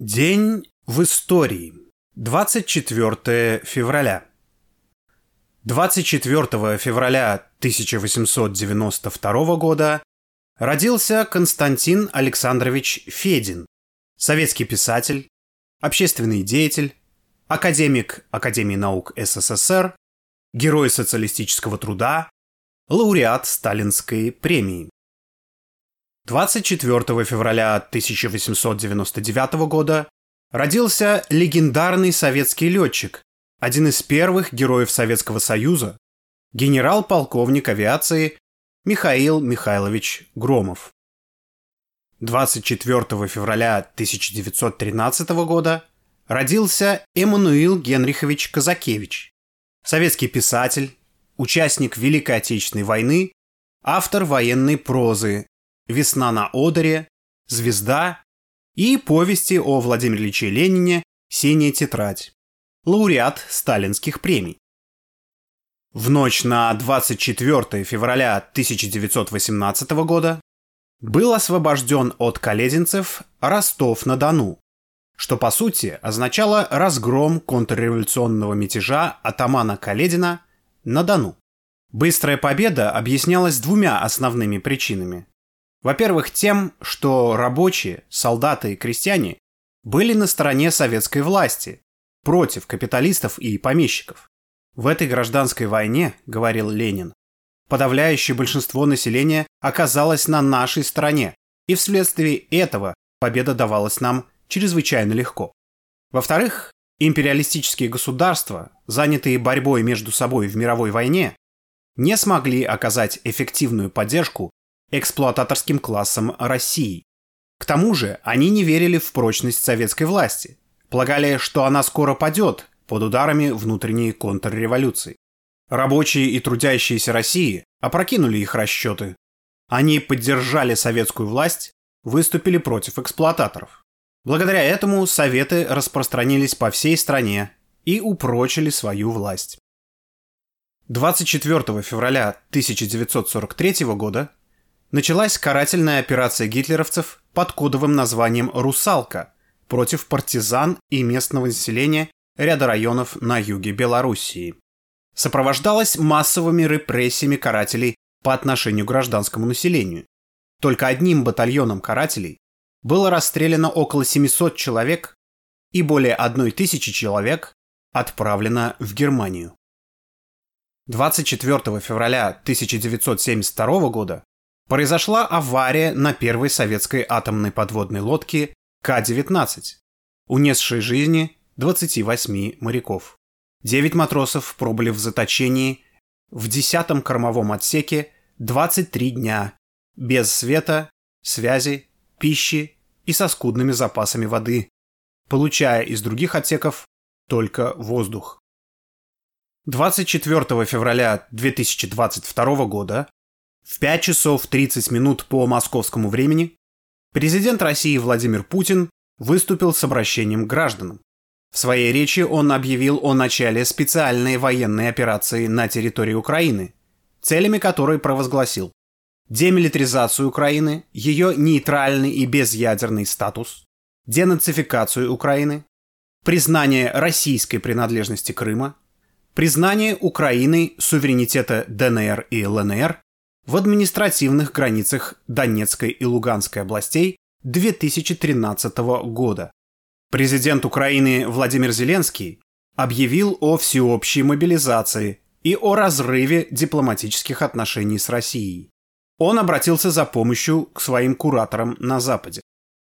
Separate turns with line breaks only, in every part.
День в истории. 24 февраля. 24 февраля 1892 года родился Константин Александрович Федин, советский писатель, общественный деятель, академик Академии наук СССР, герой социалистического труда, лауреат Сталинской премии. 24 февраля 1899 года родился легендарный советский летчик, один из первых героев Советского Союза, генерал-полковник авиации Михаил Михайлович Громов. 24 февраля 1913 года родился Эммануил Генрихович Казакевич, советский писатель, участник Великой Отечественной войны, автор военной прозы «Весна на Одере», «Звезда» и повести о Владимире Ильиче Ленине «Синяя тетрадь», лауреат сталинских премий. В ночь на 24 февраля 1918 года был освобожден от колезенцев Ростов-на-Дону, что по сути означало разгром контрреволюционного мятежа атамана Каледина на Дону. Быстрая победа объяснялась двумя основными причинами. Во-первых, тем, что рабочие, солдаты и крестьяне были на стороне советской власти, против капиталистов и помещиков. В этой гражданской войне, говорил Ленин, подавляющее большинство населения оказалось на нашей стороне, и вследствие этого победа давалась нам чрезвычайно легко. Во-вторых, империалистические государства, занятые борьбой между собой в мировой войне, не смогли оказать эффективную поддержку эксплуататорским классом России. К тому же они не верили в прочность советской власти, полагали, что она скоро падет под ударами внутренней контрреволюции. Рабочие и трудящиеся России опрокинули их расчеты. Они поддержали советскую власть, выступили против эксплуататоров. Благодаря этому советы распространились по всей стране и упрочили свою власть. 24 февраля 1943 года началась карательная операция гитлеровцев под кодовым названием «Русалка» против партизан и местного населения ряда районов на юге Белоруссии. Сопровождалась массовыми репрессиями карателей по отношению к гражданскому населению. Только одним батальоном карателей было расстреляно около 700 человек и более 1000 человек отправлено в Германию. 24 февраля 1972 года произошла авария на первой советской атомной подводной лодке К-19, унесшей жизни 28 моряков. Девять матросов пробыли в заточении в 10 кормовом отсеке 23 дня без света, связи, пищи и со скудными запасами воды, получая из других отсеков только воздух. 24 февраля 2022 года в 5 часов 30 минут по московскому времени президент России Владимир Путин выступил с обращением к гражданам. В своей речи он объявил о начале специальной военной операции на территории Украины, целями которой провозгласил демилитаризацию Украины, ее нейтральный и безъядерный статус, денацификацию Украины, признание российской принадлежности Крыма, признание Украиной суверенитета ДНР и ЛНР в административных границах Донецкой и Луганской областей 2013 года. Президент Украины Владимир Зеленский объявил о всеобщей мобилизации и о разрыве дипломатических отношений с Россией. Он обратился за помощью к своим кураторам на Западе.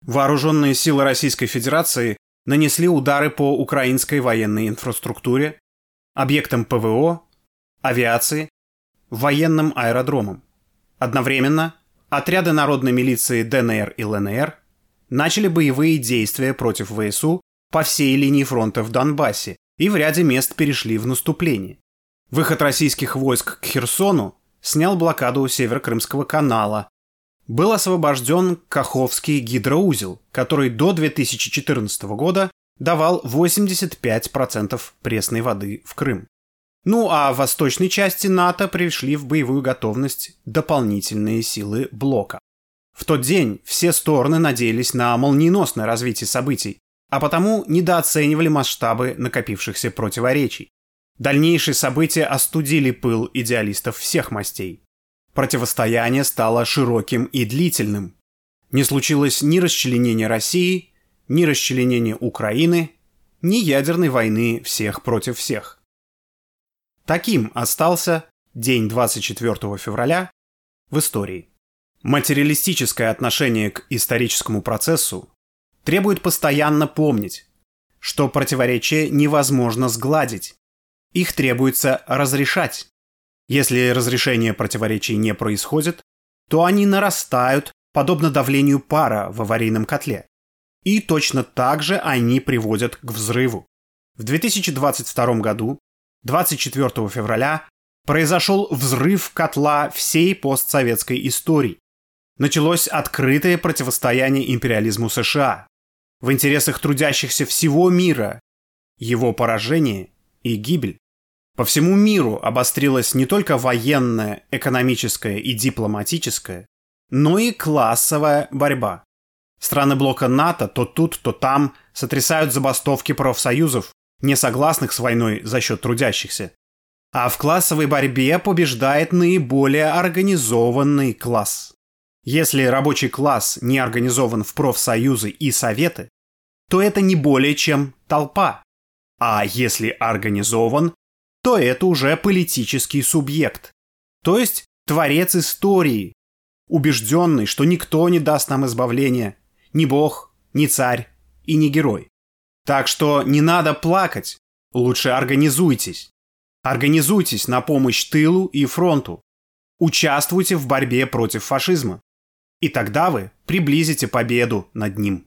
Вооруженные силы Российской Федерации нанесли удары по украинской военной инфраструктуре, объектам ПВО, авиации военным аэродромом. Одновременно отряды народной милиции ДНР и ЛНР начали боевые действия против ВСУ по всей линии фронта в Донбассе и в ряде мест перешли в наступление. Выход российских войск к Херсону снял блокаду Северо-Крымского канала. Был освобожден Каховский гидроузел, который до 2014 года давал 85% пресной воды в Крым. Ну а в восточной части НАТО пришли в боевую готовность дополнительные силы блока. В тот день все стороны надеялись на молниеносное развитие событий, а потому недооценивали масштабы накопившихся противоречий. Дальнейшие события остудили пыл идеалистов всех мастей. Противостояние стало широким и длительным. Не случилось ни расчленения России, ни расчленения Украины, ни ядерной войны всех против всех. Таким остался день 24 февраля в истории. Материалистическое отношение к историческому процессу требует постоянно помнить, что противоречия невозможно сгладить. Их требуется разрешать. Если разрешение противоречий не происходит, то они нарастают, подобно давлению пара в аварийном котле. И точно так же они приводят к взрыву. В 2022 году, 24 февраля, произошел взрыв котла всей постсоветской истории. Началось открытое противостояние империализму США. В интересах трудящихся всего мира его поражение и гибель. По всему миру обострилась не только военная, экономическая и дипломатическая, но и классовая борьба. Страны блока НАТО то тут, то там сотрясают забастовки профсоюзов, не согласных с войной за счет трудящихся. А в классовой борьбе побеждает наиболее организованный класс. Если рабочий класс не организован в профсоюзы и советы, то это не более чем толпа. А если организован, то это уже политический субъект. То есть творец истории, убежденный, что никто не даст нам избавления, ни бог, ни царь и ни герой. Так что не надо плакать, лучше организуйтесь. Организуйтесь на помощь тылу и фронту. Участвуйте в борьбе против фашизма. И тогда вы приблизите победу над ним.